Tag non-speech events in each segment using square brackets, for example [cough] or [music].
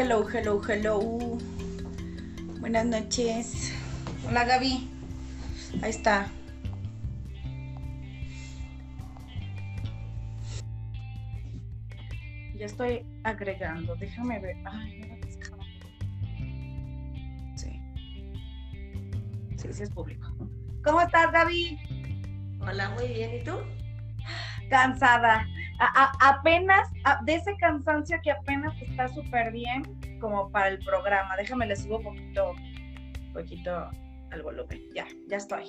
Hello, hello, hello. Buenas noches. Hola Gaby. Ahí está. Ya estoy agregando. Déjame ver. Ay, no Sí. Sí, sí es público. ¿Cómo estás, Gaby? Hola, muy bien. ¿Y tú? Cansada. apenas, de ese cansancio que apenas está súper bien como para el programa. Déjame, le subo un poquito, poquito al volumen. Ya, ya estoy.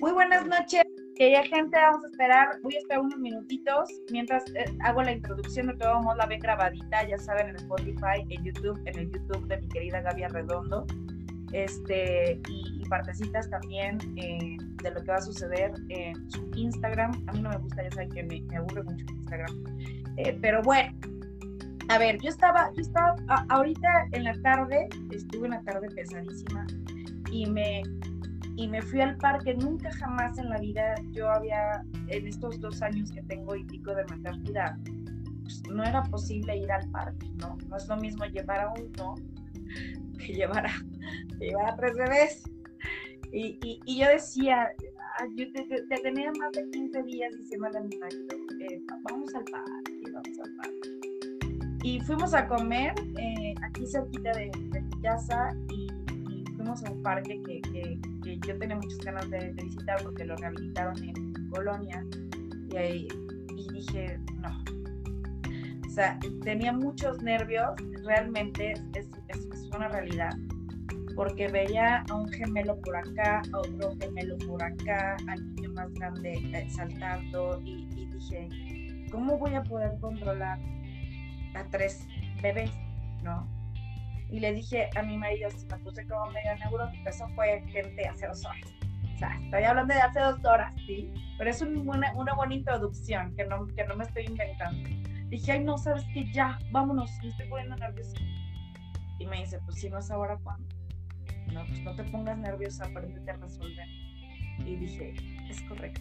Muy buenas noches. Que ya gente, vamos a esperar, voy a esperar unos minutitos mientras eh, hago la introducción de todo modo la ven grabadita, ya saben, en Spotify, en YouTube, en el YouTube de mi querida Gaby Redondo, este, y, partecitas también eh, de lo que va a suceder en su Instagram. A mí no me gusta, ya saben que me, me aburre mucho Instagram. Eh, pero bueno, a ver, yo estaba, yo estaba, ahorita en la tarde, estuve en la tarde pesadísima y me, y me fui al parque. Nunca jamás en la vida yo había, en estos dos años que tengo y pico de maternidad, pues, no era posible ir al parque, ¿no? No es lo mismo llevar a uno que llevar a, llevar a tres bebés. Y, y, yo decía, ah, yo te, tenía más de 15 días diciéndole a mi marido, eh, vamos al parque, vamos al parque. Y fuimos a comer eh, aquí cerquita de, mi casa y fuimos a un parque que, que, yo tenía muchas ganas de, visitar porque lo rehabilitaron en, Colonia y, ahí, y dije, no. O sea, tenía muchos nervios, realmente es, es, una realidad porque veía a un gemelo por acá, a otro gemelo por acá, al niño más grande eh, saltando y, dije, ¿cómo voy a poder controlar a tres bebés? ¿No? y le dije a mi marido, si me puse como medio neurótica, eso fue gente hace dos horas. O sea, estoy hablando de hace dos horas, ¿sí? Pero es una, una buena introducción que no, que no me estoy inventando. Dije, ay, no, sabes que ya, vámonos, me estoy poniendo nerviosa. Y me dice, pues si no es ahora, ¿cuándo? No, pues no te pongas nerviosa, aprendete a resolver. Y dije, es correcto.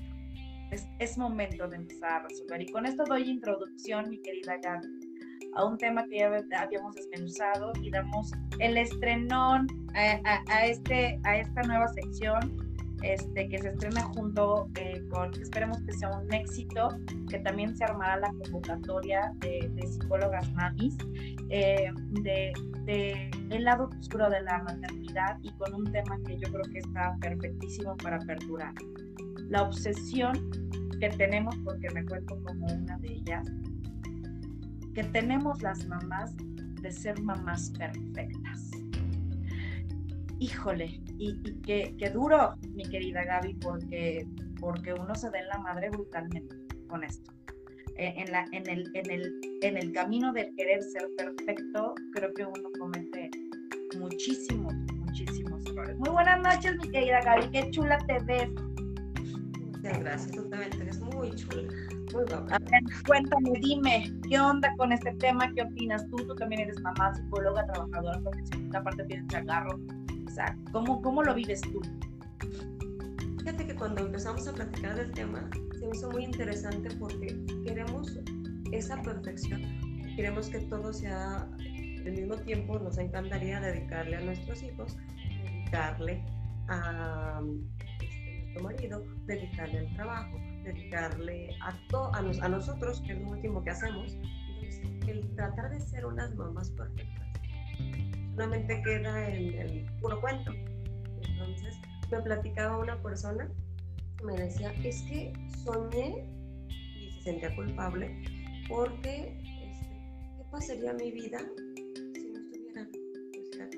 Es, es momento de empezar a resolver. Y con esto doy introducción, mi querida Gaby a un tema que ya habíamos desmenuzado y damos el estrenón a, este, a esta nueva sección este, que se estrena junto eh, con, esperemos que sea un éxito, que también se armará la convocatoria de, psicólogas mamis, eh, de, el lado oscuro de la maternidad y con un tema que yo creo que está perfectísimo para perdurar. La obsesión que tenemos, porque me cuento como una de ellas, que tenemos las mamás de ser mamás perfectas. Híjole, y, qué, duro, mi querida Gaby, porque, porque uno se da en la madre brutalmente con esto. E, en, la, en, el, en, el, en el camino de querer ser perfecto, creo que uno comete muchísimos, muchísimos errores. Muy buenas noches, mi querida Gaby, qué chula te ves. Muchas gracias, tú ves muy chula. Cuéntame, dime, ¿qué onda con este tema? ¿Qué opinas tú? Tú también eres mamá, psicóloga, trabajadora profesional, aparte tienes chagarro. O sea, ¿cómo, ¿cómo lo vives tú? Fíjate que cuando empezamos a platicar del tema, se hizo muy interesante porque queremos esa perfección, queremos que todo sea al mismo tiempo, nos encantaría dedicarle a nuestros hijos, dedicarle a este, nuestro marido, dedicarle al trabajo, dedicarle a, a, a, nosotros, que es lo último que hacemos. Entonces, el tratar de ser unas mamás perfectas solamente queda el puro cuento. Entonces, me platicaba una persona, me decía, es que soñé y se sentía culpable porque, este, ¿qué pasaría mi vida si no estuvieran? O sea,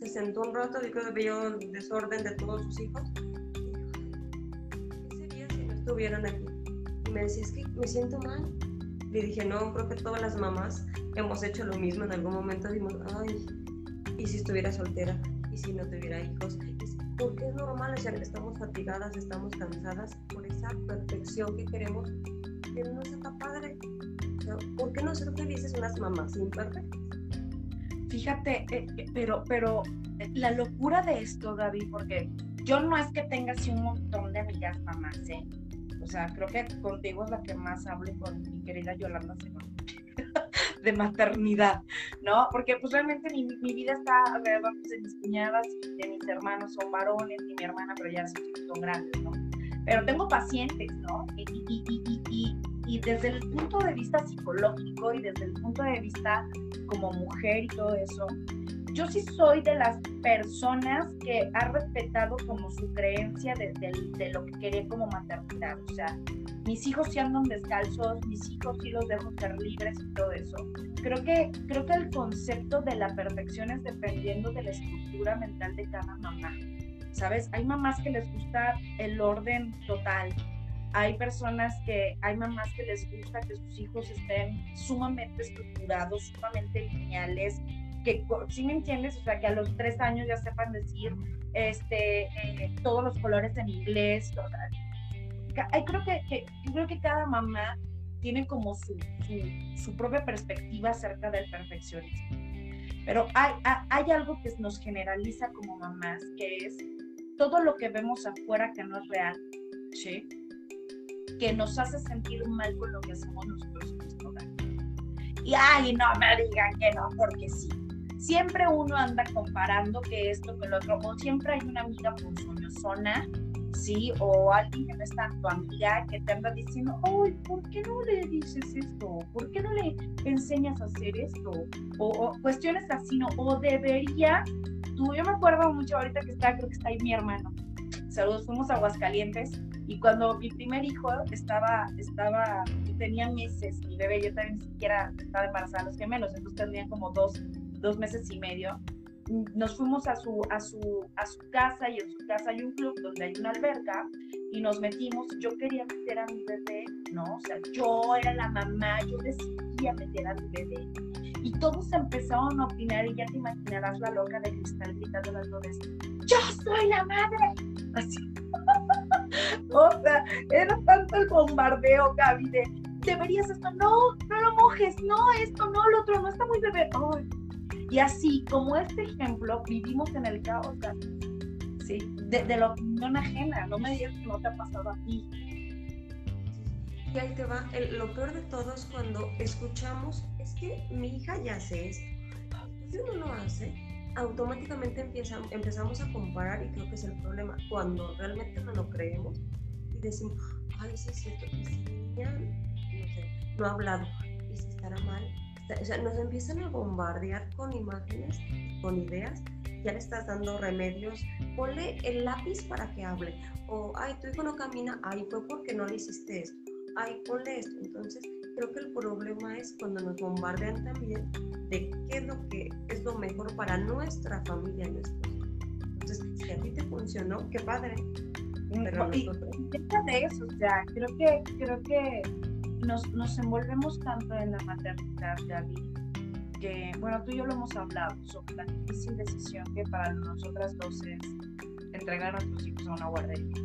se sentó un rato, dijo, vio desorden de todos sus hijos estuvieron aquí. Y me decía, es que me siento mal. Le dije, no, creo que todas las mamás hemos hecho lo mismo. En algún momento dijimos, ay, ¿y si estuviera soltera? ¿Y si no tuviera hijos? Porque es normal, o sea, estamos fatigadas, estamos cansadas por esa perfección que queremos, que no está padre. ¿Por qué no ser felices unas mamás imperfectas? Fíjate, eh, eh, pero, pero eh, la locura de esto, Gaby, porque yo no es que tenga así un montón de amigas mamás, ¿eh? O sea, creo que contigo es la que más hable con mi querida Yolanda [laughs] de maternidad, ¿no? Porque pues realmente mi, mi vida está alrededor pues, de mis cuñadas de mis hermanos son varones y mi hermana, pero ya son grandes, ¿no? Pero tengo pacientes, ¿no? Y, y, y, y desde el punto de vista psicológico y desde el punto de vista como mujer y todo eso, yo sí soy de las personas que ha respetado como su creencia de, de, lo que quería como maternidad. O sea, mis hijos sí andan descalzos, mis hijos sí los dejo ser libres y todo eso. Creo que, creo que el concepto de la perfección es dependiendo de la estructura mental de cada mamá. ¿Sabes? Hay mamás que les gusta el orden total. Hay personas que, hay mamás que les gusta que sus hijos estén sumamente estructurados, sumamente lineales, que si me entiendes, o sea, que a los tres años ya sepan decir este, eh, todos los colores en inglés. O sea, creo que, creo que cada mamá tiene como su, su, propia perspectiva acerca del perfeccionismo. Pero hay, hay algo que nos generaliza como mamás, que es todo lo que vemos afuera que no es real, ¿sí? que nos hace sentir mal con lo que hacemos nosotros. Y ay, no me digan que no, porque sí siempre uno anda comparando que esto, que lo otro, o siempre hay una amiga zona, ¿sí? O alguien que no es tanto amiga que te anda diciendo, ay, ¿por qué no le dices esto? ¿Por qué no le enseñas a hacer esto? O, cuestiones así, ¿no? O debería, tú, yo me acuerdo mucho ahorita que está, creo que está ahí mi hermano. Saludos, fuimos a Aguascalientes y cuando mi primer hijo estaba, estaba, tenía meses, mi bebé, yo también ni siquiera estaba embarazada los gemelos, entonces tenían como dos dos meses y medio, nos fuimos a su, a su, a su casa y en su casa hay un club donde hay una alberca y nos metimos. Yo quería meter a mi bebé, ¿no? O sea, yo era la mamá, yo decidía meter a mi bebé. Y todos empezaron a opinar y ya te imaginarás la loca de cristal gritando las nubes, ¡Yo soy la madre! Así. [laughs] o sea, era tanto el bombardeo, Gaby, de deberías esto, no, no lo mojes, no, esto, no, lo otro, no está muy bebé. Ay, y así como este ejemplo, vivimos en el caos, ¿sí? De, de la opinión ajena, no me digas que no te ha pasado a ti. Y ahí te va, lo peor de todo es cuando escuchamos, es que mi hija ya hace esto. Si uno lo hace, automáticamente empieza, empezamos a comparar y creo que es el problema. Cuando realmente no lo creemos y decimos, ay, sí es cierto, y si ya, no sé, no ha hablado, y si estará mal, o sea, nos empiezan a bombardear con imágenes, con ideas, ya le estás dando remedios, ponle el lápiz para que hable, o, ay, tu hijo no camina, ay, fue porque no le hiciste esto, ay, ponle esto. Entonces, creo que el problema es cuando nos bombardean también de qué es lo que es lo mejor para nuestra familia, nuestros Entonces, si a ti te funcionó, qué padre. Pero y, de eso, o sea, creo que, creo que nos, nos envolvemos tanto en la maternidad, Gaby, que, bueno, tú y yo lo hemos hablado sobre la difícil decisión que para nosotras dos es entregar a nuestros hijos a una guardería.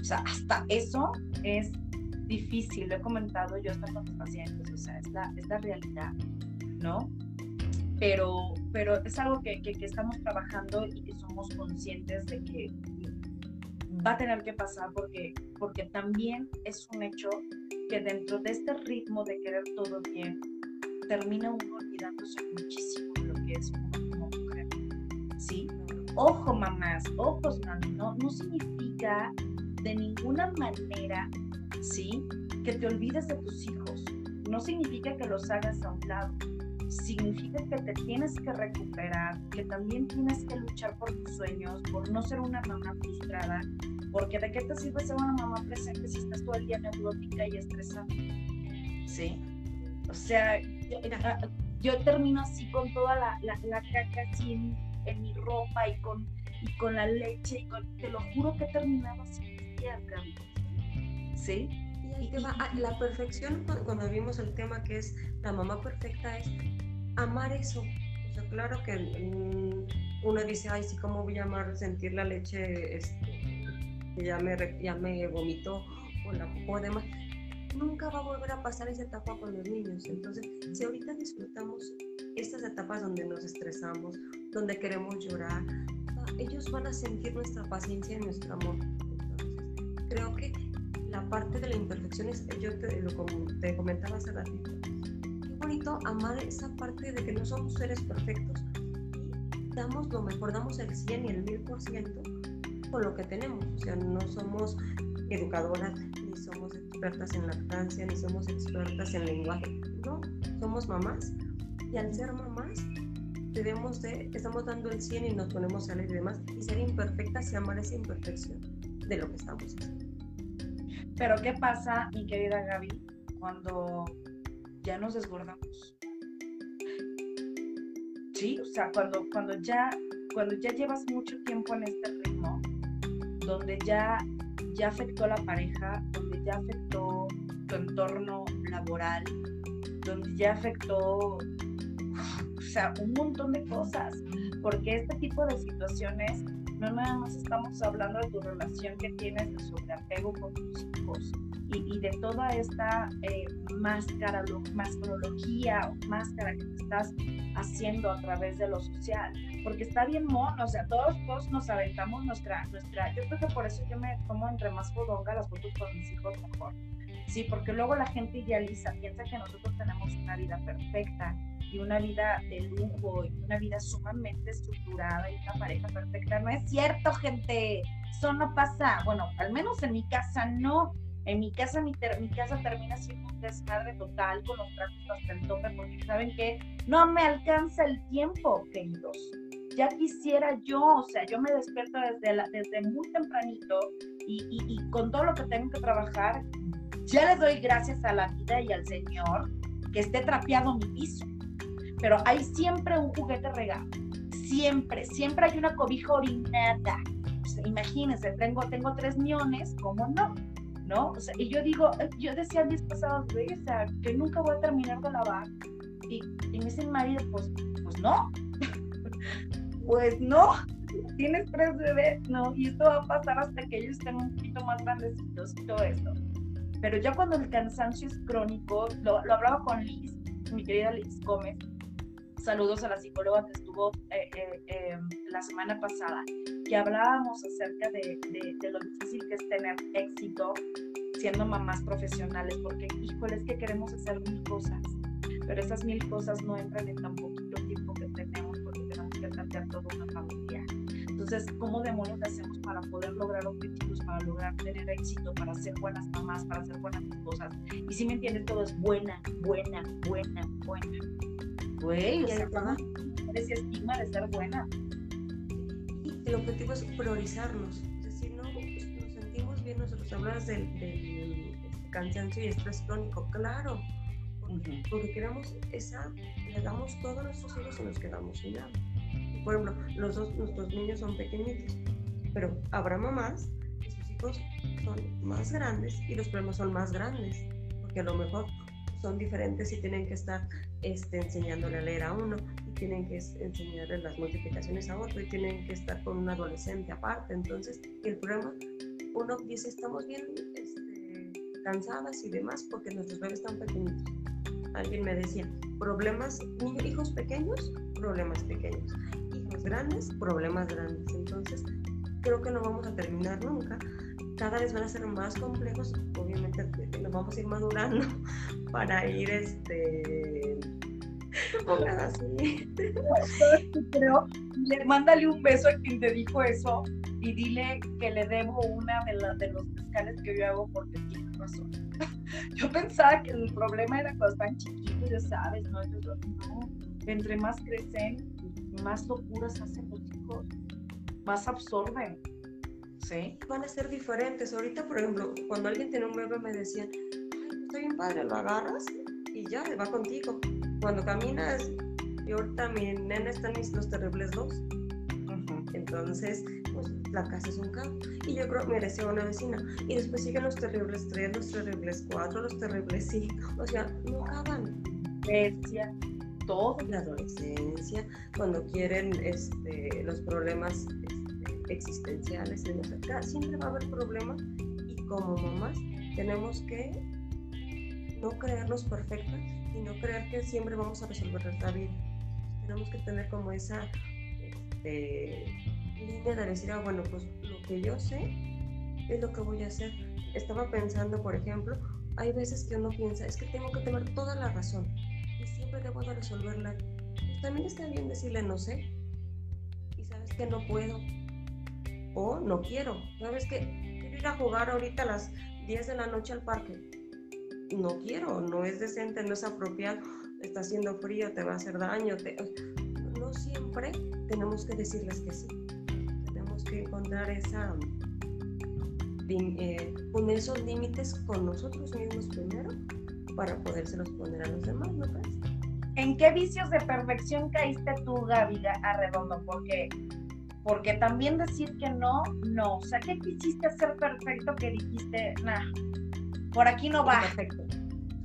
O sea, hasta eso es difícil, lo he comentado yo hasta con mis pacientes, o sea, es la, es la realidad, ¿no? Pero, pero es algo que, que, que estamos trabajando y que somos conscientes de que va a tener que pasar porque, porque también es un hecho que dentro de este ritmo de querer todo bien, termina uno olvidándose muchísimo de lo que es uno como mujer. ¿Sí? Ojo, mamás, ojos, mami, no, no significa de ninguna manera, ¿sí? Que te olvides de tus hijos. No significa que los hagas a un lado. Significa que te tienes que recuperar, que también tienes que luchar por tus sueños, por no ser una mamá frustrada, porque ¿de qué te sirve ser una mamá presente si estás todo el día neurótica y estresada? ¿Sí? O sea, yo, ah, termino así con toda la, la, caca así en, mi ropa y con, y con la leche. Y te lo juro que he terminado así ¿Sí? Y te va, la perfección, cuando vimos el tema que es la mamá perfecta, es amar eso. O sea, claro que mm, uno dice, ay, sí, ¿cómo voy a amar sentir la leche este, ya me, ya me vomitó o la popó demás, nunca va a volver a pasar esa etapa con los niños. Entonces, si ahorita disfrutamos estas etapas donde nos estresamos, donde queremos llorar, ellos van a sentir nuestra paciencia y nuestro amor. Entonces, creo que la parte de la imperfección es, yo te, lo, te comentaba hace ratito, bonito amar esa parte de que no somos seres perfectos y damos lo mejor, damos el 100 y el 1000% con lo que tenemos. O sea, no somos educadoras, ni somos expertas en lactancia, ni somos expertas en lenguaje. No, somos mamás. Y al ser mamás, debemos de, estamos dando el 100 y nos ponemos a leer y demás, y ser imperfectas y amar esa imperfección de lo que estamos haciendo. Pero ¿qué pasa, mi querida Gaby, cuando ya nos desbordamos? Sí, o sea, cuando, cuando, ya, cuando ya llevas mucho tiempo en este donde ya, ya afectó la pareja, donde ya afectó tu entorno laboral, donde ya afectó o sea, un montón de cosas, porque este tipo de situaciones no nada más estamos hablando de tu relación que tienes de sobreapego con tus hijos y, de toda esta eh, máscara, mascarología o máscara que te estás haciendo a través de lo social, porque está bien mono, o sea, todos, todos nos aventamos nuestra, nuestra, yo creo que por eso yo me tomo entre más fodonga las fotos con mis hijos mejor, sí, porque luego la gente idealiza, piensa que nosotros tenemos una vida perfecta y una vida de lujo y una vida sumamente estructurada y una pareja perfecta. No es cierto, gente. Eso no pasa. Bueno, al menos en mi casa no. En mi casa, mi, mi casa termina siendo un desmadre total con los tratos hasta el tope porque saben que no me alcanza el tiempo, queridos. Ya quisiera yo, o sea, yo me despierto desde, la, desde muy tempranito y, y, y con todo lo que tengo que trabajar, ya les doy gracias a la vida y al Señor que esté trapeado mi piso pero hay siempre un juguete regalo. Siempre, siempre hay una cobija orinada. imagínense, tengo, tengo tres millones, ¿cómo no? ¿No? O sea, y yo digo, yo decía el día pasado, o sea, que nunca voy a terminar de lavar. Y, y me dice mi marido, pues, pues no. [laughs] pues no. Tienes tres bebés, ¿no? Y esto va a pasar hasta que ellos estén un poquito más grandecitos y todo esto. Pero ya cuando el cansancio es crónico, lo, lo hablaba con Liz, mi querida Liz Gómez, saludos a la psicóloga que estuvo eh, eh, em, la semana pasada, que hablábamos acerca de, de, lo difícil que es tener éxito siendo mamás profesionales, porque, híjole, es que queremos hacer mil cosas, pero esas mil cosas no entran en tan poquito tiempo que tenemos porque tenemos que atender toda una familia. Entonces, ¿cómo demonios hacemos para poder lograr objetivos, para lograr tener éxito, para ser buenas mamás, para ser buenas esposas? Y si me entiendes, todo es buena, buena, buena, buena güey, o sea, ese estigma de ser buena. Y el objetivo es priorizarnos. Es decir, no, pues, nos sentimos bien, nosotros hablamos del, del cansancio y estrés crónico, claro, porque, queremos esa, le damos todo a nuestros hijos y nos quedamos sin nada. por ejemplo, los dos, nuestros niños son pequeñitos, pero habrá mamás que sus hijos son más grandes y los problemas son más grandes, porque a lo mejor son diferentes y tienen que estar este, enseñándole a leer a uno y tienen que enseñarle las multiplicaciones a otro y tienen que estar con un adolescente aparte. Entonces, el problema, uno dice, estamos bien este, cansadas y demás porque nuestros bebés están pequeñitos. Alguien me decía, problemas, hijos pequeños, problemas pequeños. Hijos grandes, problemas grandes. Entonces, creo que no vamos a terminar nunca cada vez van a ser más complejos, obviamente nos vamos a ir madurando [laughs] para ir, este, Creo, le, mándale un beso a quien te dijo eso y dile que le debo una de, las de los pescales que yo hago porque tiene razón. [laughs] Yo pensaba que el problema era cuando están chiquitos, ya sabes, ¿no? Yo, no, entre más crecen, más locuras hacen los hijos, más absorben. Van a ser diferentes. Ahorita, por ejemplo, cuando alguien tiene un bebé me decían, ay, está bien padre, lo agarras y ya, va contigo. Cuando caminas, y ahorita mi nena está en los terribles dos. Entonces, pues la casa es un caos. Y yo creo, decía una vecina. Y después siguen los terribles tres, los terribles cuatro, los terribles cinco. O sea, no acaban. Decía todo. La adolescencia, cuando quieren este, los problemas existenciales, en siempre va a haber problemas y como mamás tenemos que no creernos perfectas y no creer que siempre vamos a resolver nuestra vida. Tenemos que tener como esa este, línea de decir, ah, bueno, pues lo que yo sé es lo que voy a hacer. Estaba pensando, por ejemplo, hay veces que uno piensa, es que tengo que tener toda la razón. Y siempre debo de resolverla. Pues también está bien decirle no sé. Y sabes que no puedo. O no quiero. ¿Sabes que Quiero ir a jugar ahorita a las 10 de la noche al parque. No quiero, no es decente, no es apropiado. Está haciendo frío, te va a hacer daño. No siempre tenemos que decirles que sí. Tenemos que encontrar esa eh, poner esos límites con nosotros mismos primero para podérselos poner a los demás, ¿no crees? ¿En qué vicios de perfección caíste tú, Gaby Arredondo? Porque, porque también decir que no, no. O sea, ¿qué quisiste hacer perfecto que dijiste, nah, por aquí no va? Perfecto.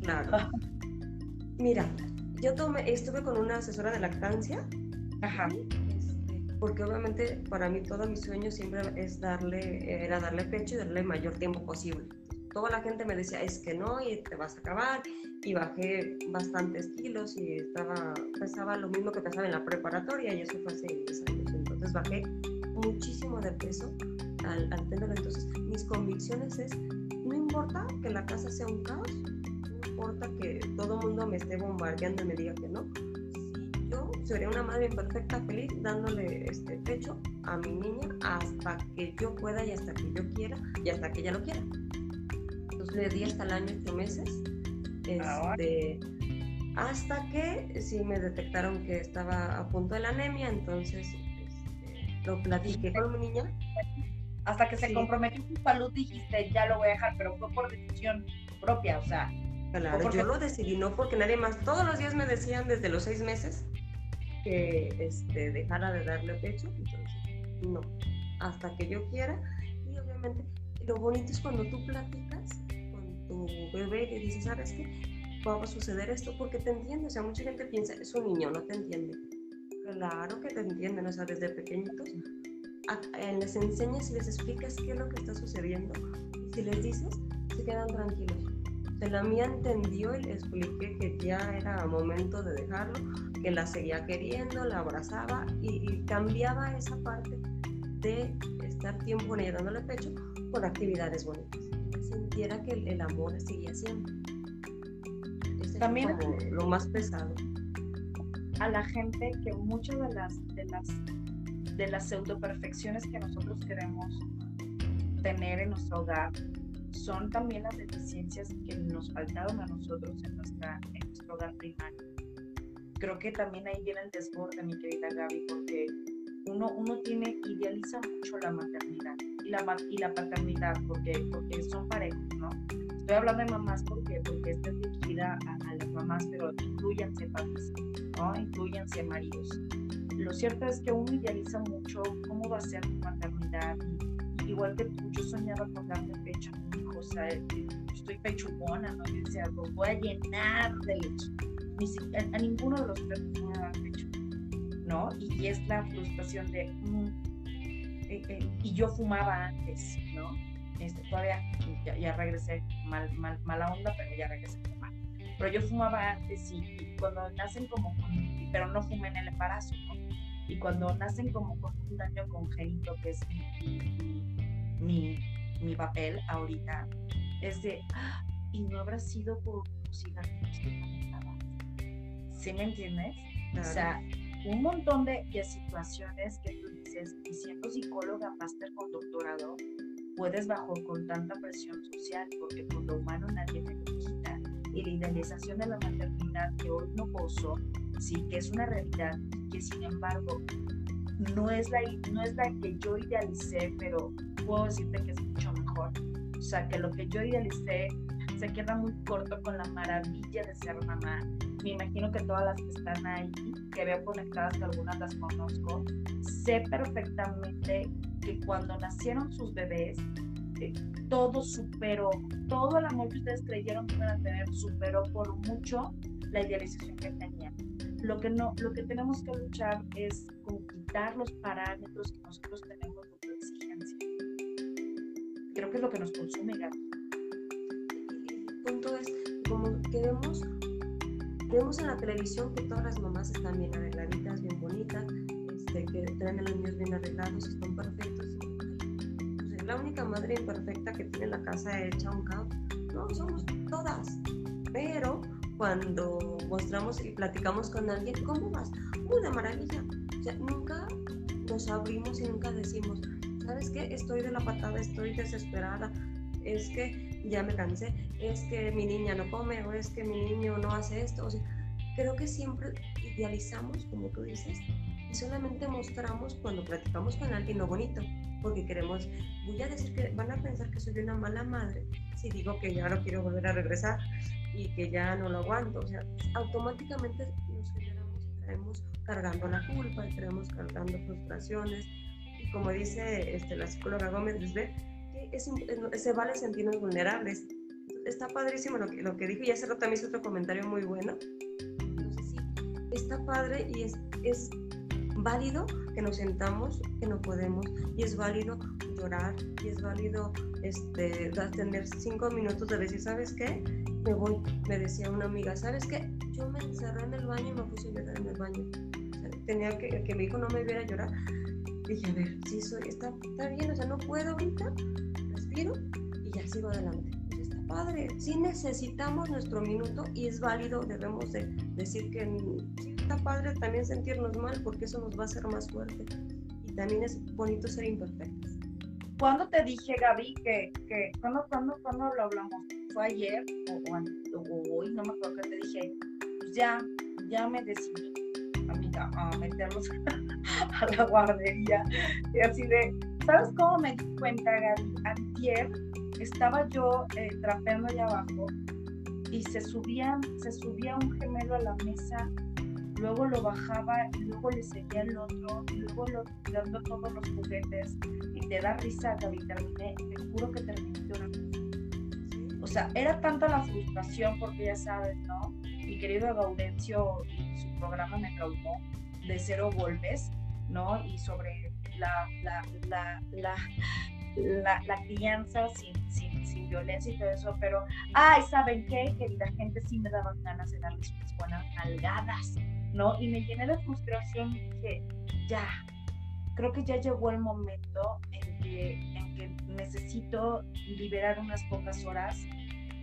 Claro. Mira, yo tomé, estuve con una asesora de lactancia. Ajá porque obviamente para mí todo mi sueño siempre es darle, era darle pecho y darle el mayor tiempo posible. Toda la gente me decía, es que no, y te vas a acabar, y bajé bastantes kilos y estaba, pesaba lo mismo que pesaba en la preparatoria, y eso fue hace 10 años. Entonces bajé muchísimo de peso al, al tenerlo. Entonces mis convicciones es, importa que la casa sea un caos, no importa que todo el mundo me esté bombardeando y me diga que no, yo sería una madre perfecta, feliz, dándole este pecho a mi niña hasta que yo pueda y hasta que yo quiera y hasta que ella lo quiera. Entonces le di hasta el año ocho meses. Este, hasta que sí me detectaron que estaba a punto de la anemia, entonces este, lo platiqué con mi niña. Hasta que se comprometió su salud dijiste, ya lo voy a dejar, pero fue por decisión propia, o sea. Claro, yo lo decidí, no porque nadie más. Todos los días me decían desde los seis meses, que este, dejara de darle pecho, entonces no, hasta que yo quiera. Y obviamente lo bonito es cuando tú platicas con tu bebé y dices, ¿sabes qué? Va a suceder esto porque te entiende. O sea, mucha gente piensa, es un niño, no te entiende. Claro que te entienden, o sea, desde pequeñitos les enseñas y les explicas qué es lo que está sucediendo. Y si les dices, se quedan tranquilos la mía entendió y le expliqué que ya era momento de dejarlo, que la seguía queriendo, la abrazaba y, cambiaba esa parte de estar tiempo ella dándole pecho por actividades bonitas. Sintiera que el, amor seguía siendo. También lo más pesado. A la gente que muchas de las, de las, de las pseudo perfecciones que nosotros queremos tener en nuestro hogar son también las deficiencias que nos faltaron a nosotros en, nuestra, en nuestro hogar primario. Creo que también ahí viene el desborde, mi querida Gaby, porque uno, uno tiene, idealiza mucho la maternidad y la, y la paternidad, porque, porque son parejos, ¿no? Estoy hablando de mamás porque, porque esta es dirigida a, a las mamás, pero incluyanse papás, ¿no? Incluyanse maridos. Lo cierto es que uno idealiza mucho cómo va a ser tu maternidad. igual que tú, yo soñaba con darle pecho o sea, estoy pechugona, ¿no? Yo decía, los voy a llenar de leche. A, ninguno de los tres me a dar pecho, ¿no? Y, es la frustración de, mm, eh, eh, y yo fumaba antes, ¿no? Este, todavía, ya, regresé, mal, mal, mala onda, pero ya regresé a fumar. Pero yo fumaba antes y, cuando nacen como pero no fumé en el embarazo, ¿no? Y cuando nacen como con un daño congénito, que es mi mi papel ahorita es de, y no habrá sido por los cigarrillos que manejaba. ¿Sí me entiendes? O sea, un montón de, de, situaciones que tú dices, y siendo psicóloga, máster con doctorado, puedes bajo con tanta presión social, porque por lo humano nadie te lo quita. Y la idealización de la maternidad que hoy no gozo, sí que es una realidad, que sin embargo no es la, no es la que yo idealicé, pero puedo decirte que es mucho mejor. O sea, que lo que yo idealicé se queda muy corto con la maravilla de ser mamá. Me imagino que todas las que están ahí, que veo conectadas, que algunas las conozco, sé perfectamente que cuando nacieron sus bebés, eh, todo superó, todo el amor que ustedes creyeron que iban a tener, superó por mucho la idealización que tenían. Lo que, no, lo que tenemos que luchar es con quitar los parámetros que nosotros tenemos de exigencia. Creo que es lo que nos consume, Gaby. El punto es, como queremos, vemos en la televisión que todas las mamás están bien arregladitas, bien bonitas, este, que traen a los niños bien arreglados, están perfectos. la única madre imperfecta que tiene la casa hecha un caos, no, somos todas. Pero cuando mostramos y platicamos con alguien, ¿cómo vas? Una maravilla. O sea, nunca nos abrimos y nunca decimos, ¿sabes qué? Estoy de la patada, estoy desesperada, es que ya me cansé, es que mi niña no come o es que mi niño no hace esto. O sea, creo que siempre idealizamos, como tú dices, y solamente mostramos cuando platicamos con alguien lo bonito, porque queremos, voy a decir que van a pensar que soy una mala madre si digo que ya no quiero volver a regresar y que ya no lo aguanto. O sea, automáticamente nos generamos y traemos cargando la culpa, y traemos cargando frustraciones. Y como dice este, la psicóloga Gómez ve que es, se vale sentirnos vulnerables. Está padrísimo lo que, lo que dijo y hace rato también hizo otro comentario muy bueno. Entonces sí, está padre y es, es válido que nos sentamos, que no podemos, y es válido llorar, y es válido este, tener cinco minutos de decir, ¿sabes qué? Me voy. Me decía una amiga, ¿sabes qué? Yo me encerré en el baño y me puse a llorar en el baño. tenía que, que mi hijo no me viera llorar. Dije, a ver, sí, soy, está, está bien, o sea, no puedo ahorita, respiro y ya sigo adelante. Pues está padre, sí necesitamos nuestro minuto y es válido, debemos de decir que sí, está padre también sentirnos mal porque eso nos va a hacer más fuerte. Y también es bonito ser imperfectos. ¿Cuándo te dije, Gaby, que, que ¿cuándo, cuándo, cuándo lo hablamos? ¿Fue ayer o, hoy? No me acuerdo que te dije, pues ya, ya me decidí, amiga, a meterlos [laughs] a la guardería. Y así de, ¿sabes cómo me di cuenta, Gaby? Antier estaba yo eh, trapeando allá abajo y se subían, se subía un gemelo a la mesa luego lo bajaba y luego le seguía el otro y luego lo dando todos los juguetes y te da risa Gaby terminé te juro que terminé llorando o sea era tanta la frustración porque ya sabes no mi querido Gaudencio su programa me causó de cero golpes no y sobre la la la la, la, crianza sin, sin, sin, violencia y todo eso, pero, ay, ¿saben qué? Querida gente, sí me daban ganas de darles unas buenas nalgadas, ¿no? Y me llené de frustración y dije, ya, creo que ya llegó el momento en que, en que necesito liberar unas pocas horas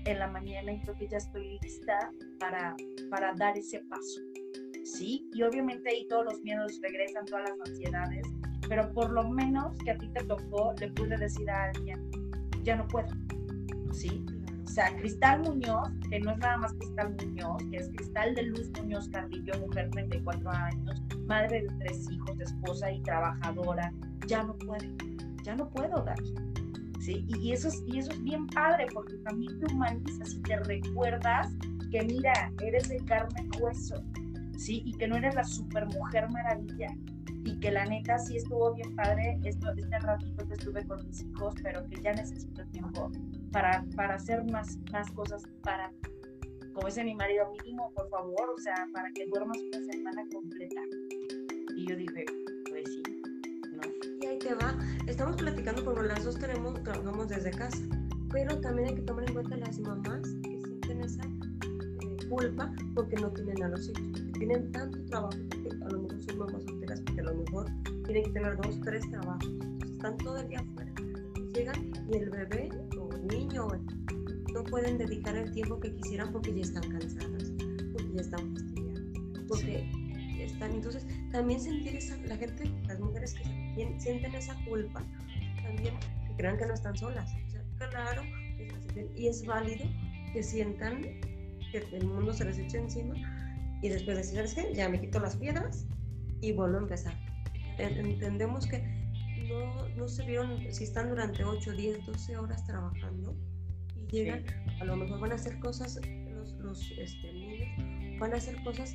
en la mañana y creo que ya estoy lista para, para dar ese paso. Sí, y obviamente ahí todos los miedos regresan, todas las ansiedades, pero por lo menos que a ti te tocó, le pude decir a alguien, ya no puedo, ¿sí? O sea, Cristal Muñoz, que no es nada más Cristal Muñoz, que es Cristal de Luz Muñoz Carrillo, mujer 34 años, madre de tres hijos, esposa y trabajadora, ya no puede, ya no puedo dar. ¿Sí? Y, eso es, y eso es bien padre porque también te humanizas y te recuerdas que mira, eres de carne y hueso, ¿sí? Y que no eres la supermujer maravilla, y que la neta sí estuvo bien padre esto, este ratito que estuve con mis hijos, pero que ya necesito tiempo para, para hacer más, más cosas para, como dice mi marido, mínimo, por favor, o sea, para que duermas una semana completa. Y yo dije. Te va, estamos platicando como las dos tenemos, trabajamos desde casa, pero también hay que tomar en cuenta las mamás que sienten esa eh, culpa porque no tienen a los hijos, tienen tanto trabajo, a lo mejor son mamás solteras, porque a lo mejor tienen que tener dos, tres trabajos, entonces están todo el día afuera, llegan y el bebé niño no pueden dedicar el tiempo que quisieran porque ya están cansadas, porque ya están porque están. Entonces, también sentir esa, la gente, las mujeres que sienten esa culpa, también que crean que no están solas. O sea, claro, y es válido que sientan que el mundo se les echa encima y después decir, ¿sabes qué? Ya me quito las piedras y vuelvo a empezar. Entendemos que no, no se vieron, si están durante 8, 10, 12 horas trabajando y llegan, a lo mejor van a hacer cosas, los, los este, niños van a hacer cosas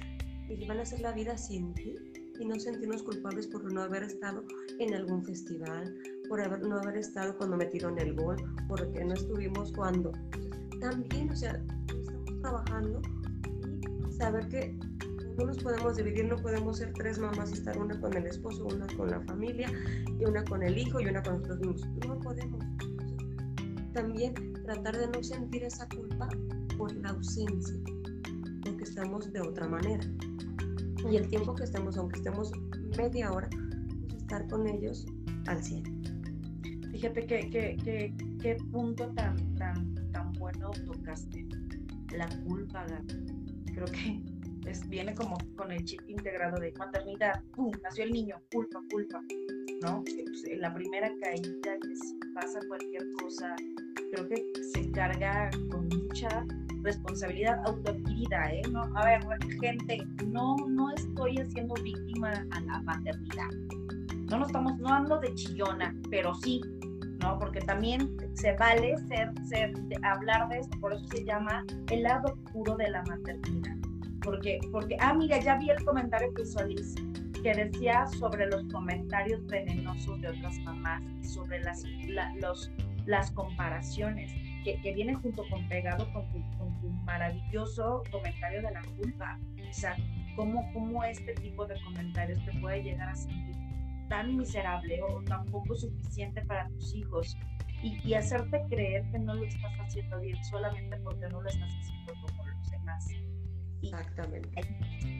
y van a hacer la vida sin ti y no sentirnos culpables por no haber estado en algún festival, por no haber estado cuando metieron el gol, porque no estuvimos cuando. También, o sea, estamos trabajando y saber que no nos podemos dividir, no podemos ser tres mamás y estar una con el esposo, una con la familia, y una con el hijo y una con los mismos. No podemos. También tratar de no sentir esa culpa por la ausencia, porque estamos de otra manera. Y el tiempo que estemos, aunque estemos media hora, pues estar con ellos al 100. Fíjate qué qué punto tan, tan, tan bueno tocaste. La culpa, creo que es, viene como con el chip integrado de maternidad, ¡pum! nació el niño, culpa, culpa, ¿no? Pues, en la primera caída, que pasa cualquier cosa, creo que se carga con mucha responsabilidad autoadquirida, ¿eh? No, a ver, gente, no, no estoy haciendo víctima a la maternidad. No nos estamos, no ando de chillona, pero sí, ¿no? Porque también se vale ser, ser, hablar de esto, por eso se llama el lado oscuro de la maternidad. Porque, porque, ah, mira, ya vi el comentario que hizo Alice, que decía sobre los comentarios venenosos de otras mamás y sobre las, los, las comparaciones que, que vienen junto con pegado con tu, con tu maravilloso comentario de la culpa. O sea, cómo, cómo este tipo de comentarios te puede llegar a sentir tan miserable o tan poco suficiente para tus hijos y, y, hacerte creer que no lo estás haciendo bien solamente porque no lo estás haciendo como los demás. Exactamente.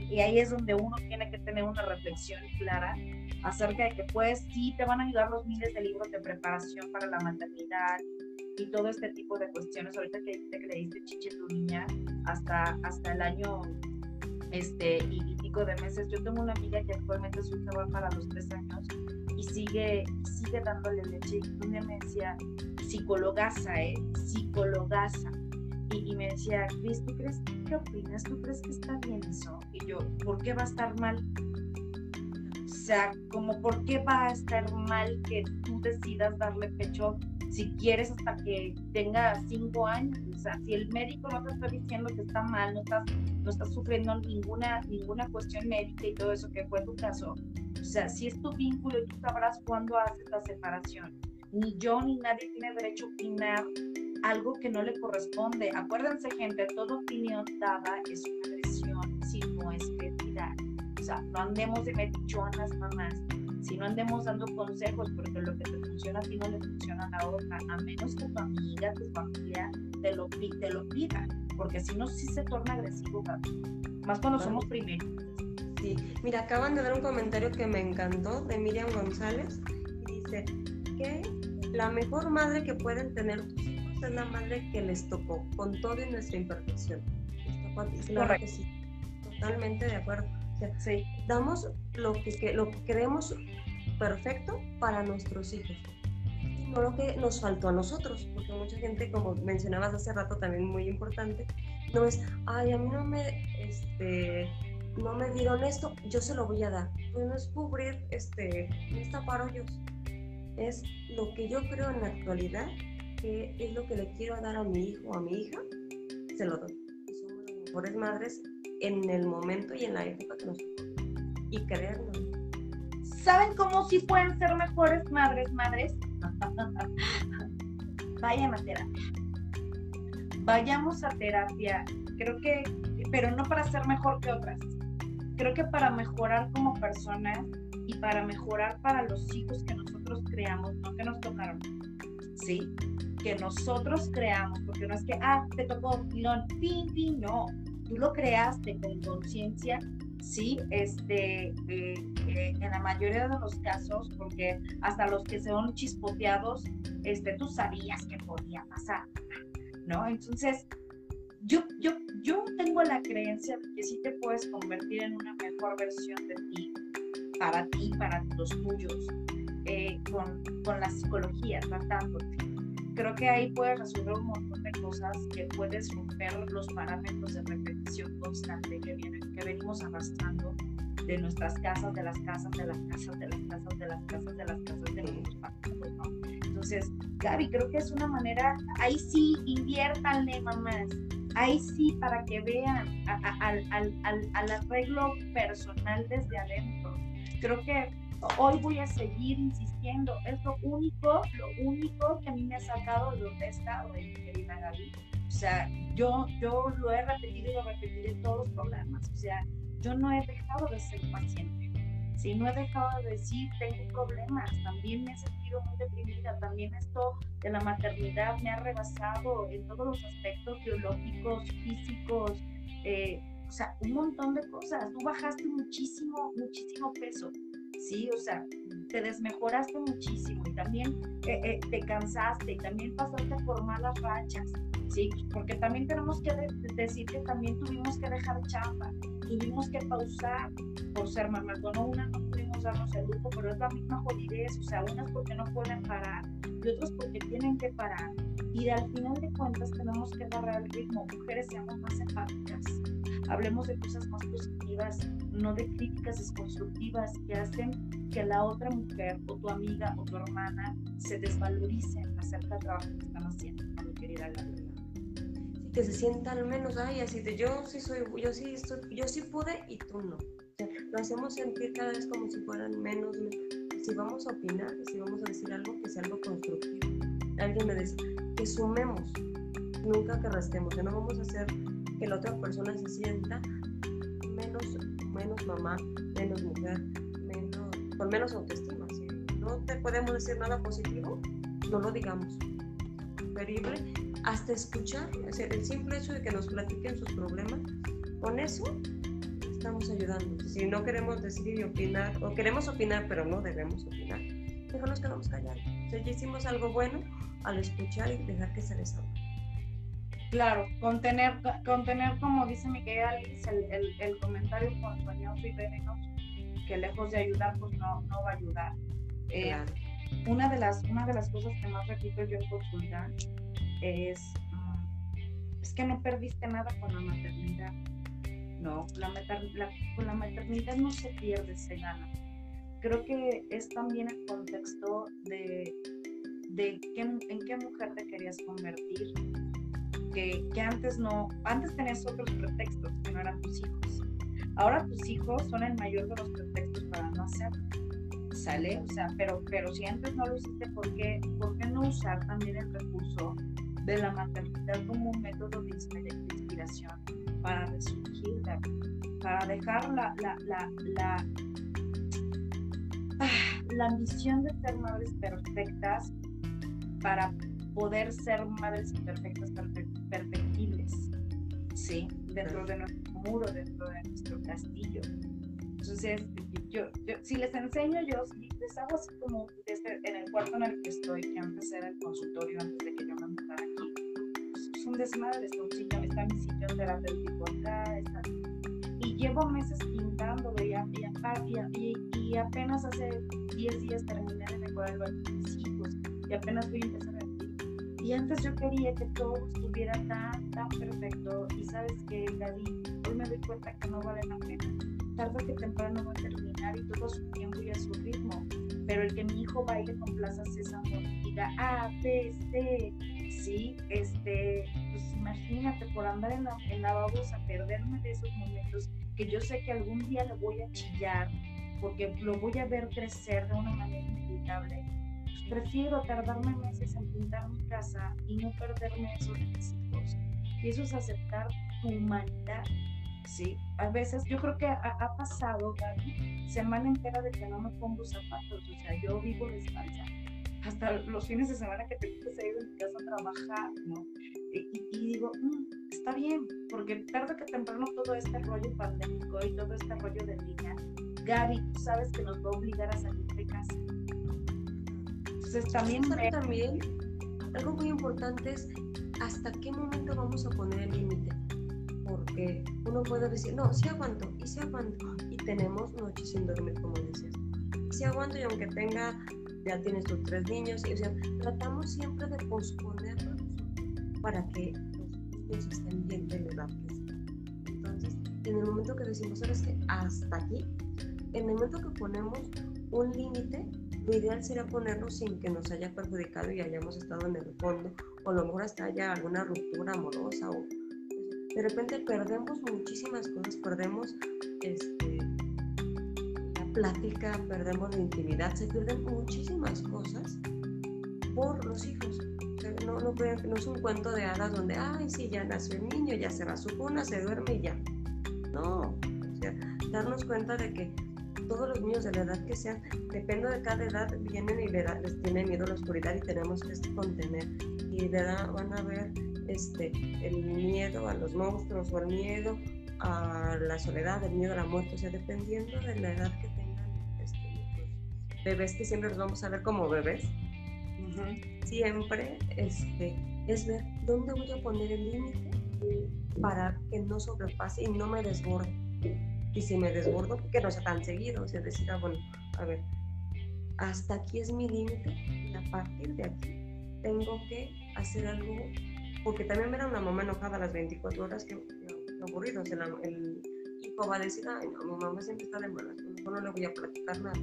Y ahí es donde uno tiene que tener una reflexión clara acerca de que pues sí te van a ayudar los miles de libros de preparación para la maternidad y todo este tipo de cuestiones. Ahorita que dijiste que le diste chiche a tu niña hasta, hasta el año este, y, pico de meses. Yo tengo una amiga que actualmente su hija va para los tres años y sigue, sigue dándole leche. Y un día me decía, psicologaza, ¿eh? Psicologaza. Y, me decía, Cris, ¿tú crees, qué opinas? ¿Tú crees que está bien eso? Y yo, ¿por qué va a estar mal? O sea, como, ¿por qué va a estar mal que tú decidas darle pecho si quieres hasta que tenga cinco años. O sea, si el médico no te está diciendo que está mal, no estás, no estás sufriendo ninguna, ninguna cuestión médica y todo eso que fue tu caso. O sea, si es tu vínculo tú sabrás cuándo haces la separación. Ni yo ni nadie tiene derecho a opinar algo que no le corresponde. Acuérdense, gente, toda opinión dada es una agresión si no es verdad. O sea, no andemos de metichonas, mamás si no andemos dando consejos porque lo que te funciona a ti no le funciona a la otra, a menos que tu amiga, tu familia te lo, te lo pida, porque si no, sí se torna agresivo, más cuando somos primeros. Sí, mira, acaban de dar un comentario que me encantó de Miriam González y dice que la mejor madre que pueden tener tus hijos es la madre que les tocó, con toda nuestra imperfección. Claro que sí, totalmente de acuerdo sí. Damos lo que, lo que queremos perfecto para nuestros hijos. No lo que nos faltó a nosotros, porque mucha gente, como mencionabas hace rato, también muy importante, no es, ay, a mí no me, este, no me dieron esto, yo se lo voy a dar. Pues no es cubrir, este, no es tapar hoyos. Es lo que yo creo en la actualidad, que es lo que le quiero dar a mi hijo o a mi hija, se lo doy. somos las mejores madres en el momento y en la época que nos y creerlo. ¿Saben cómo sí pueden ser mejores madres, madres? [laughs] Vayan a terapia. Vayamos a terapia. Creo que, pero no para ser mejor que otras. Creo que para mejorar como personas y para mejorar para los hijos que nosotros creamos, no que nos tocaron. ¿Sí? Que nosotros creamos, porque no es que, ah, te tocó pilón, pin, pin, no tú lo creaste con conciencia, sí, este, eh, eh, en la mayoría de los casos, porque hasta los que son chispoteados, este, tú sabías que podía pasar, ¿no? Entonces, yo, yo, yo tengo la creencia de que sí te puedes convertir en una mejor versión de ti, para ti, para los tuyos, eh, con, con la psicología, tratándote creo que ahí puedes resolver un montón de cosas que puedes romper los parámetros de repetición constante que, vienen, que venimos arrastrando de nuestras casas, de las casas, de las casas, de las casas, de las casas, de las casas de nuestros ¿no? Entonces, Gaby, creo que es una manera, ahí sí, inviértanle, mamás, ahí sí, para que vean al, al, al, al arreglo personal desde adentro. Creo que hoy voy a seguir insistiendo. Es lo único, lo único que a mí me ha sacado de donde he estado, mi querida Gaby. O sea, yo, yo lo he repetido y lo repetiré en todos los programas. O sea, yo no he dejado de ser paciente. Si no he dejado de decir, tengo problemas, también me he sentido muy deprimida, también esto de la maternidad me ha rebasado en todos los aspectos biológicos, físicos, eh, o sea, un montón de cosas. Tú bajaste muchísimo, muchísimo peso ¿sí? O sea, te desmejoraste muchísimo y también eh, eh, te cansaste y también pasaste por malas rachas, ¿sí? Porque también tenemos que decir que también tuvimos que dejar chamba, tuvimos que pausar por ser mamás. Bueno, una no pudimos darnos el lujo, pero es la misma jodidez, o sea, unas porque no pueden parar y otros porque tienen que parar. Y al final de cuentas tenemos que agarrar el ritmo. Mujeres seamos más empáticas. Hablemos de cosas más positivas, no de críticas desconstructivas que hacen que la otra mujer o tu amiga o tu hermana se desvalorice acerca del trabajo que están haciendo, mi querida Gabriela. Que se sientan menos, ay, así de yo sí soy, yo sí, estoy, yo sí pude y tú no. lo hacemos sentir cada vez como si fueran menos. Si vamos a opinar, si vamos a decir algo, que sea algo constructivo. Alguien me dice, que sumemos, nunca que restemos, que no vamos a hacer que la otra persona se sienta menos, menos mamá, menos mujer, menos, con menos autoestima. No te podemos decir nada positivo, no lo digamos. Preferible hasta escuchar, el simple hecho de que nos platiquen sus problemas, con eso estamos ayudando. Si no queremos decir y opinar, o queremos opinar, pero no debemos opinar, mejor nos quedamos callados. Si ya hicimos algo bueno, al escuchar y dejar que se desahogue. Claro, contener, contener como dice mi querida Alice, el, el, el comentario y venenoso, que lejos de ayudar, pues no, no va a ayudar. Eh, una, de las, una de las cosas que más repito yo en consulta es, mm, es que no perdiste nada con la maternidad. No, la, la, con la maternidad no se pierde, se gana. Creo que es también el contexto de de en qué mujer te querías convertir, que, antes no, antes tenías otros pretextos que no eran tus hijos. Ahora tus hijos son el mayor de los pretextos para no hacerlo. ¿Sale? O sea, pero, pero si antes no lo hiciste, ¿por qué, ¿por qué no usar también el recurso de la maternidad como un método de inspiración para resurgir, para dejar la, la, la, la, ah, la misión de ser madres perfectas para poder ser madres imperfectas, perfectibles, ¿sí? Dentro de nuestro muro, dentro de nuestro castillo. Entonces, yo, si les enseño, yo les hago así como desde, en el cuarto en el que estoy, que antes era el consultorio, antes de que yo me mudara aquí. Es un desmadre, está un sillón, está mi sillón terapéutico acá, está... Y llevo meses pintándolo y, y, y, apenas hace 10 días terminé de decorar el baño de mis hijos y apenas voy a empezar a. Y antes yo quería que todo estuviera tan, tan perfecto. Y sabes que, Gaby, hoy me doy cuenta que no vale la pena. Tarde que temprano va a terminar y todo a su tiempo y a su ritmo. Pero el que mi hijo baile con Plaza Sésamo y diga A, B, C, sí, este, pues imagínate por andar en la, en la babosa, perderme de esos momentos que yo sé que algún día le voy a chillar porque lo voy a ver crecer de una manera inevitable Prefiero tardarme meses en pintar mi casa y no perderme esos requisitos. Y eso es aceptar tu humanidad. Sí, a veces yo creo que ha, pasado, Gaby, semana entera de que no me pongo zapatos, o sea, yo vivo descalza. Hasta los fines de semana que tengo que salir de mi casa a trabajar, ¿no? Y, digo, mm, está bien, porque tarde que temprano todo este rollo pandémico y todo este rollo de niña, Gaby, tú sabes que nos va a obligar a salir de casa también, también algo muy importante es hasta qué momento vamos a poner el límite. Porque uno puede decir, no, sí aguanto, y sí aguanto, y tenemos noches sin dormir, como dices. Y sí aguanto, y aunque tenga, ya tienes tus tres niños, y, o sea, tratamos siempre de posponerlo para que los niños estén bien de verdad. Entonces, en el momento que decimos, ¿sabes qué? Hasta aquí, en el momento que ponemos un límite, lo ideal sería ponerlo sin que nos haya perjudicado y hayamos estado en el fondo, o a lo mejor hasta haya alguna ruptura amorosa, o de repente perdemos muchísimas cosas, perdemos este, la plática, perdemos la intimidad, se pierden muchísimas cosas por los hijos. no, no, no, es un cuento de hadas donde, ay, sí, ya nació el niño, ya se va a su cuna, se duerme y ya. No, o sea, darnos cuenta de que todos los niños de la edad que sean, depende de cada edad, vienen y les tiene miedo a la oscuridad y tenemos que contener. Y de edad van a ver este, el miedo a los monstruos o el miedo a la soledad, el miedo a la muerte, o sea, dependiendo de la edad que tengan este, bebés que siempre los vamos a ver como bebés, siempre este, es ver dónde voy a poner el límite para que no sobrepase y no me desborde. Y si me desbordo, que no sea tan seguido, o sea, decir, ah, bueno, a ver, hasta aquí es mi límite y a partir de aquí tengo que hacer algo, porque también era una mamá enojada a las 24 horas, que, aburrido, o sea, el hijo va a decir, ay, no, mi mamá siempre está de malas, mejor no le voy a platicar nada,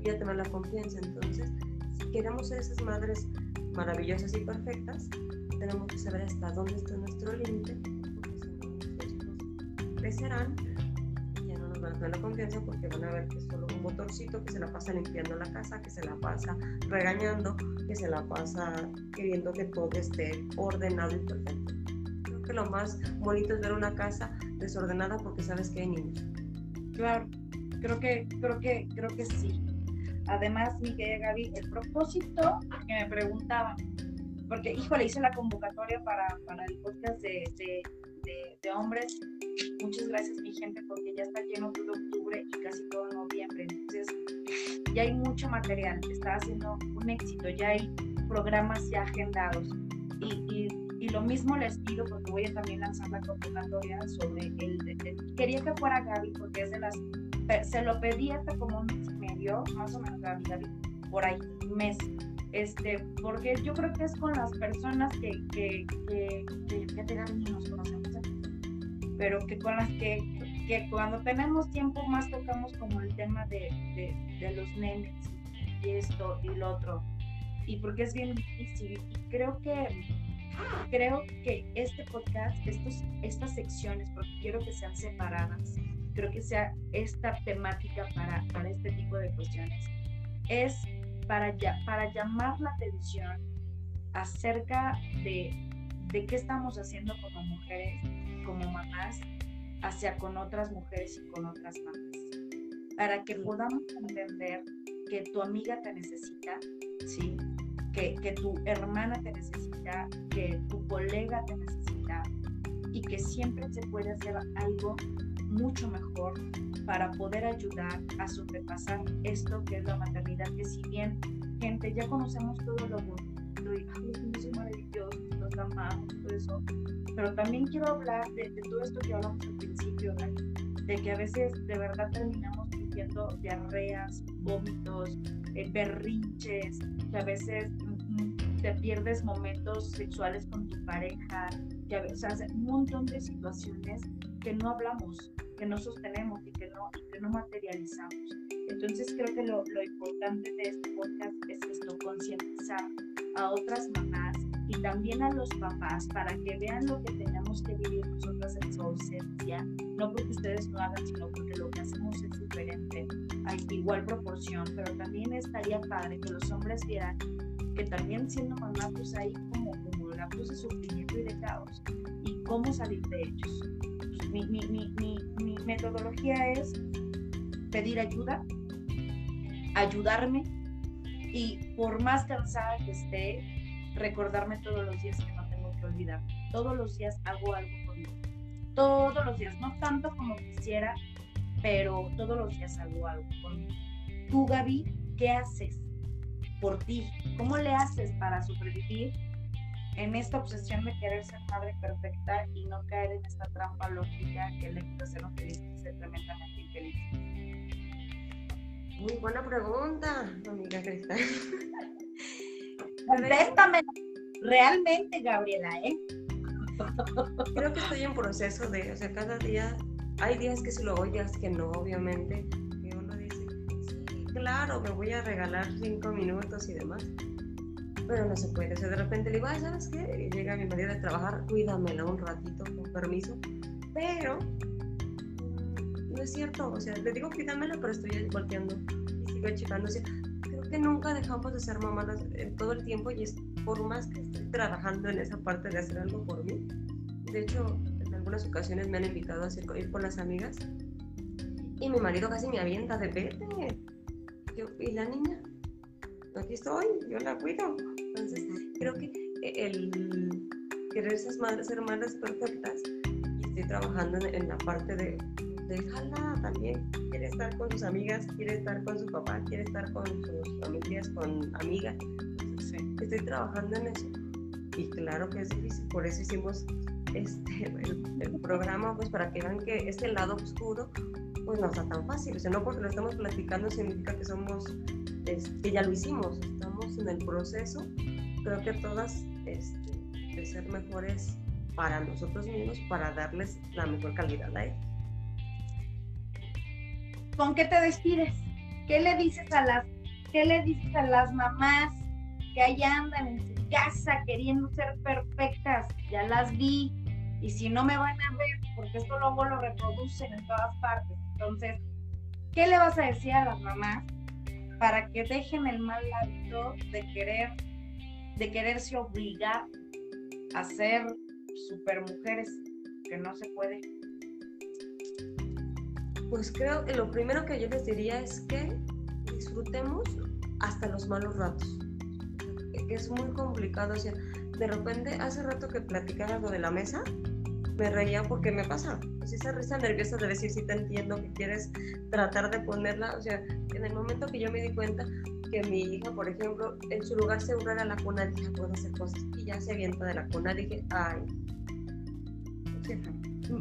voy a tener la confianza, entonces, si queremos ser esas madres maravillosas y perfectas, tenemos que saber hasta dónde está nuestro límite, crecerán y ya no nos van a tener la confianza porque van a ver que es solo un motorcito que se la pasa limpiando la casa, que se la pasa regañando, que se la pasa queriendo que todo esté ordenado y perfecto. Creo que lo más bonito es ver una casa desordenada porque sabes que hay niños. Claro, creo que, creo que, creo que sí. Además, mi querida Gaby, el propósito que me preguntaba, porque, híjole, hice la convocatoria para, para el podcast de, de, de, hombres. Muchas gracias, mi gente, porque ya está lleno todo octubre y casi todo noviembre. Entonces, ya hay mucho material, está haciendo un éxito, ya hay programas ya agendados. Y, y, y lo mismo les pido porque voy a también lanzar la convocatoria sobre el, quería que fuera Gaby porque es de las se lo pedí hasta como un mes y medio más o menos Gaby, Gaby por ahí un mes este, porque yo creo que es con las personas que, que, que, que ya te ni nos conocemos, pero que con las que, que cuando tenemos tiempo más tocamos como el tema de, de, los nenes y esto y lo otro, y porque es bien difícil, creo que creo que este podcast, estos, estas secciones, porque quiero que sean separadas, creo que sea esta temática para, para este tipo de cuestiones, es para, para llamar la atención acerca de, de qué estamos haciendo como mujeres, como mamás, hacia con otras mujeres y con otras mamás. Para que podamos entender que tu amiga te necesita, ¿sí? Que, que tu hermana te necesita, que tu colega te necesita y que siempre se puede hacer algo mucho mejor para poder ayudar a sobrepasar esto que es la maternidad, que si bien, gente, ya conocemos todo lo bonito y los maravillosos, los amamos, todo eso, pero también quiero hablar de, todo esto que hablamos al principio, de que a veces de verdad terminamos viviendo diarreas, vómitos, eh, berrinches, que a veces mm, te pierdes momentos sexuales con tu pareja, que a veces, un montón de situaciones que no hablamos, que no sostenemos y que no, que no materializamos. Entonces creo que lo, lo importante de este podcast es esto, concientizar a otras mamás y también a los papás para que vean lo que tenemos que vivir nosotras en su ausencia, no porque ustedes lo hagan, sino porque lo que hacemos es diferente, hay igual proporción, pero también estaría padre que los hombres vieran que también siendo mamá, pues hay como, como lapsos de sufrimiento y de caos, y cómo salir de ellos mi, mi, mi, mi, metodología es pedir ayuda, ayudarme y por más cansada que esté, recordarme todos los días que no tengo que olvidar. Todos los días hago algo conmigo. Todos los días, no tanto como quisiera, pero todos los días hago algo conmigo. Tú, Gaby, ¿qué haces por ti? ¿Cómo le haces para sobrevivir en esta obsesión de querer ser madre perfecta y no caer en esta trampa lógica que le gusta ser un feliz ser tremendamente infeliz? Muy buena pregunta, amiga Cristal. Contéstame realmente, Gabriela, ¿eh? Creo que estoy en proceso de, o sea, cada día, hay días que se lo oyes, que no, obviamente, que uno dice, sí, claro, me voy a regalar cinco minutos y demás pero no se puede. O sea, de repente le digo, ay, ¿sabes qué? Llega mi marido de trabajar, cuídamela un ratito, con permiso. Pero mm, no es cierto, o sea, le digo cuídamela, pero estoy volteando y sigo checando. O sea, creo que nunca dejamos de ser mamás en todo el tiempo y es por más que estoy trabajando en esa parte de hacer algo por mí. De hecho, en algunas ocasiones me han invitado a ir con las amigas y mi marido casi me avienta de vete. Yo, ¿y la niña? Aquí estoy, yo la cuido. Creo que el querer ser madres, ser madres perfectas, y estoy trabajando en, la parte de, déjala también, quiere estar con sus amigas, quiere estar con su papá, quiere estar con sus familias, con amigas. Estoy trabajando en eso. Y claro que es difícil, por eso hicimos este, [laughs] el, programa, pues para que vean que este lado oscuro, pues no está tan fácil. O sea, no porque lo estamos platicando significa que somos, que ya lo hicimos, estamos en el proceso. Creo que todas, este, de ser mejores para nosotros mismos, para darles la mejor calidad a ellos. ¿Con qué te despides? ¿Qué le dices a las, qué le dices a las mamás que ahí andan en su casa queriendo ser perfectas? Ya las vi. Y si no me van a ver, porque esto luego lo reproducen en todas partes. Entonces, ¿qué le vas a decir a las mamás para que dejen el mal hábito de querer, de quererse obligar a ser super mujeres que no se puede? Pues creo que lo primero que yo les diría es que disfrutemos hasta los malos ratos. Que es muy complicado. O sea, de repente, hace rato que platicaba algo de la mesa, me reía porque me pasa. Pues esa risa nerviosa de decir si te entiendo, que quieres tratar de ponerla. O sea, en el momento que yo me di cuenta que mi hija, por ejemplo, en su lugar se a la cuna, dije, puedo hacer cosas. Y ya se avienta de la cuna, dije, ay,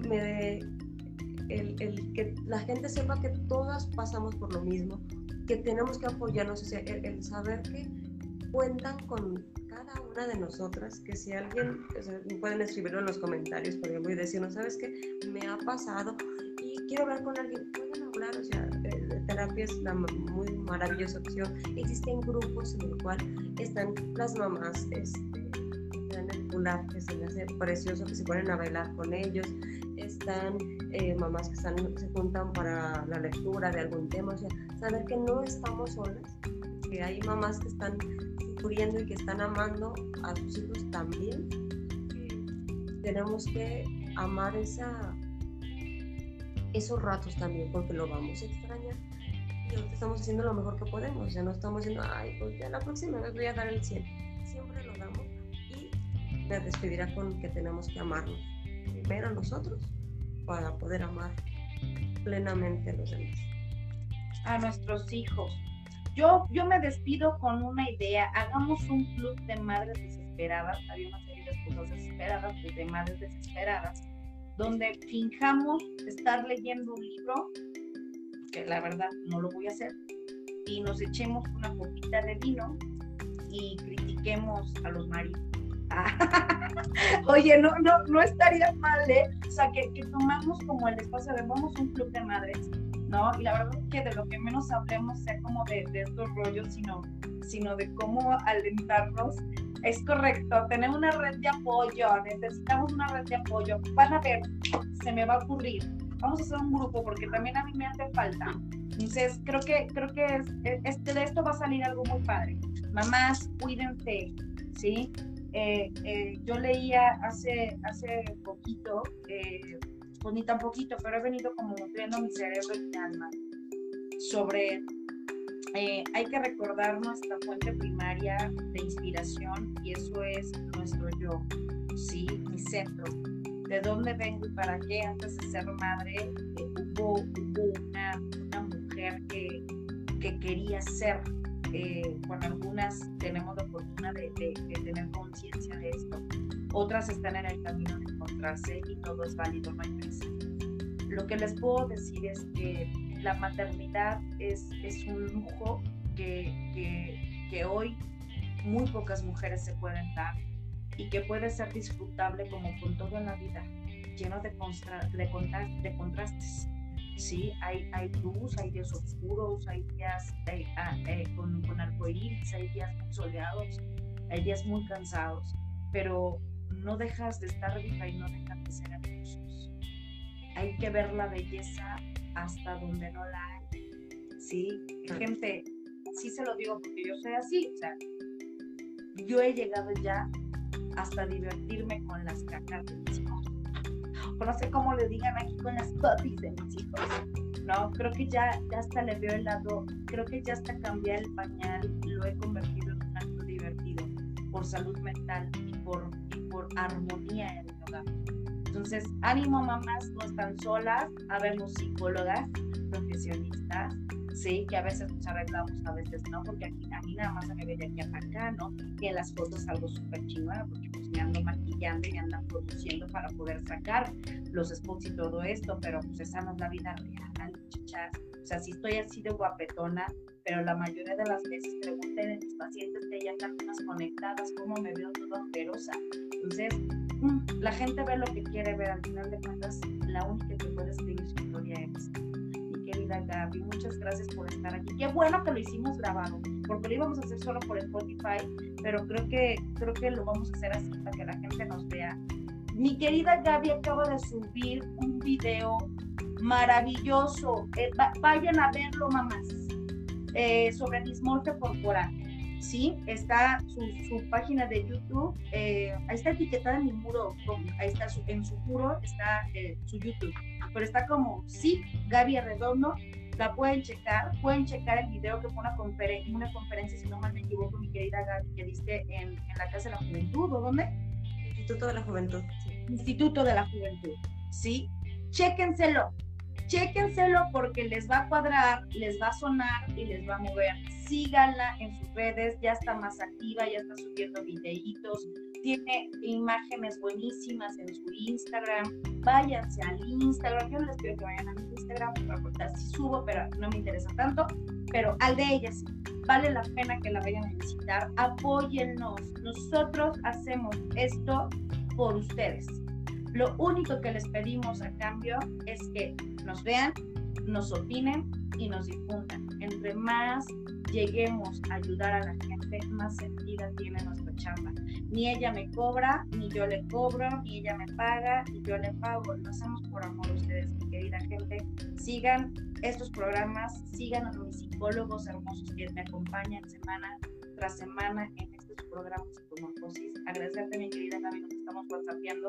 me, el, el, que la gente sepa que todas pasamos por lo mismo, que tenemos que apoyarnos, o sea, el, saber que cuentan con cada una de nosotras, que si alguien, pueden escribirlo en los comentarios, por ejemplo, y decirnos, ¿sabes qué? Me ha pasado y quiero hablar con alguien, pueden hablar, o sea, terapia es una muy maravillosa opción. Existen grupos en el cual están las mamás, este, que se me hace precioso, que se ponen a bailar con ellos. Están eh, mamás que están, se juntan para la lectura de algún tema. O sea, saber que no estamos solas, que hay mamás que están sufriendo y que están amando a sus hijos también. tenemos que amar esa, esos ratos también, porque lo vamos a extrañar. Y ahorita estamos haciendo lo mejor que podemos. Ya no estamos diciendo, ay, pues ya la próxima vez voy a dar el 100. Siempre lo damos me despedirá con que tenemos que amarnos primero a nosotros para poder amar plenamente a los demás. A nuestros hijos. Yo, yo me despido con una idea. Hagamos un club de madres desesperadas. Había una serie de esposas desesperadas, pues de madres desesperadas, donde finjamos estar leyendo un libro, que la verdad no lo voy a hacer, y nos echemos una copita de vino y critiquemos a los maridos [laughs] Oye, no, no, no estaría mal, ¿eh? O sea, que, que tomamos como el espacio de vamos un club de madres, ¿no? Y la verdad es que de lo que menos hablemos sea como de, de estos rollos, sino, sino de cómo alentarnos. Es correcto, tener una red de apoyo, necesitamos una red de apoyo. Van a ver, se me va a ocurrir. Vamos a hacer un grupo porque también a mí me hace falta. Entonces, creo que, creo que es, de esto va a salir algo muy padre. Mamás, cuídense, ¿sí? Eh, eh, yo leía hace, hace poquito, eh, pues ni tan poquito, pero he venido como nutriendo mi cerebro y mi alma sobre hay que recordar nuestra fuente primaria de inspiración y eso es nuestro yo, ¿sí? Mi centro. ¿De dónde vengo y para qué? Antes de ser madre, hubo, una, mujer que, que quería ser eh, bueno, algunas tenemos la fortuna de, tener conciencia de esto, otras están en el camino de y todo es válido, no hay prisa. Lo que les puedo decir es que la maternidad es, es un lujo que, que, que hoy muy pocas mujeres se pueden dar y que puede ser disfrutable como con todo en la vida, lleno de, de, de contrastes sí, hay, hay luz, hay días oscuros, hay días eh, ah, eh, con, con arcoíris, hay días muy soleados, hay días muy cansados, pero no dejas de estar viva y no dejas de ser hermosos. Hay que ver la belleza hasta donde no la hay. Sí, gente, sí se lo digo porque yo soy así, o sea, yo he llegado ya hasta divertirme con las cacas de mis hijos no sé cómo le digan aquí con las puppies de mis hijos, ¿no? Creo que ya, ya hasta le veo el lado, creo que ya hasta cambiar el pañal lo he convertido por salud mental y por, y por armonía en el hogar. Entonces, ánimo mamás, no están solas, habemos psicólogas, profesionistas, sí, que a veces nos arreglamos, a veces no, porque aquí a mí nada más me ve de aquí acá, ¿no? Y en las fotos algo súper chingona, porque pues me ando maquillando y me andan produciendo para poder sacar los spots y todo esto, pero pues esa no es la vida real, muchachas. O sea, sí estoy así de guapetona, pero la mayoría de las veces pregunten a mis pacientes que ya están más conectadas, cómo me veo toda feroza. Entonces, mm, la gente ve lo que quiere ver, al final de cuentas, la única que puede escribir su historia es querida Gaby. Muchas gracias por estar aquí. Qué bueno que lo hicimos grabado, porque lo íbamos a hacer solo por Spotify, pero creo que, creo que lo vamos a hacer así para que la gente nos vea. Mi querida Gaby acaba de subir un video maravilloso. Eh, vayan a verlo, mamás, eh, sobre dismorfia corporal. Sí, está su, su página de YouTube, eh, ahí está etiquetada en mi muro, ahí está su, en su muro, está su YouTube pero está como, sí, Gaby Redondo, la pueden checar, pueden checar el video que fue una, conferencia, una conferencia, si no mal me equivoco, mi querida Gaby, que diste en, en la Casa de la Juventud, ¿o dónde? Instituto de la Juventud. Instituto de la Juventud, ¿sí? Chéquenselo, chéquenselo porque les va a cuadrar, les va a sonar y les va a mover. Síganla en sus redes, ya está más activa, ya está subiendo videitos, tiene imágenes buenísimas en su Instagram. Váyanse al Instagram. Yo no les pido que vayan a mi Instagram, porque así subo, pero no me interesa tanto. Pero al de ellas Vale la pena que la vayan a visitar. Apóyennos. Nosotros hacemos esto por ustedes. Lo único que les pedimos a cambio es que nos vean, nos opinen y nos difundan. Entre más lleguemos a ayudar a la gente, más sentida tiene nuestra chamba. Ni ella me cobra, ni yo le cobro, ni ella me paga, ni yo le pago. Lo hacemos por amor a ustedes, mi querida gente. Sigan estos programas, sigan a mis psicólogos hermosos que me acompañan semana tras semana en de psicomocosis. Agradecerte, mi querida Gaby, nos estamos whatsappeando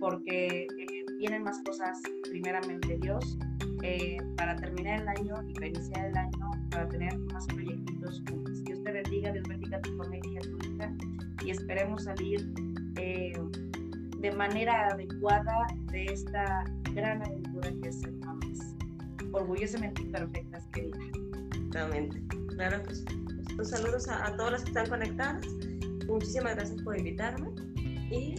porque eh, vienen más cosas, primeramente Dios, eh, para terminar el año y para iniciar el año, para tener más proyectos juntos. Dios te bendiga, Dios bendiga tu familia y a tu hija y esperemos salir eh, de manera adecuada de esta gran aventura que es ser mamás. Orgullosamente perfectas, querida. Realmente, claro que sí. Pues, saludos a, a todas las que están conectadas. Muchísimas gracias por invitarme y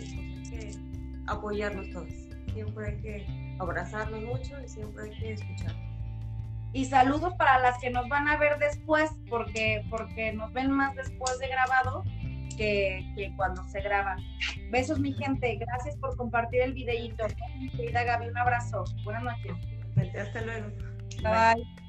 apoyarnos todos. Siempre hay que abrazarnos mucho y siempre hay que escuchar. Y saludos para las que nos van a ver después, porque, porque nos ven más después de grabado que, que cuando se graba. Besos, mi gente. Gracias por compartir el videíto. Mi querida Gaby, un abrazo. Buenas noches. Hasta luego. Bye.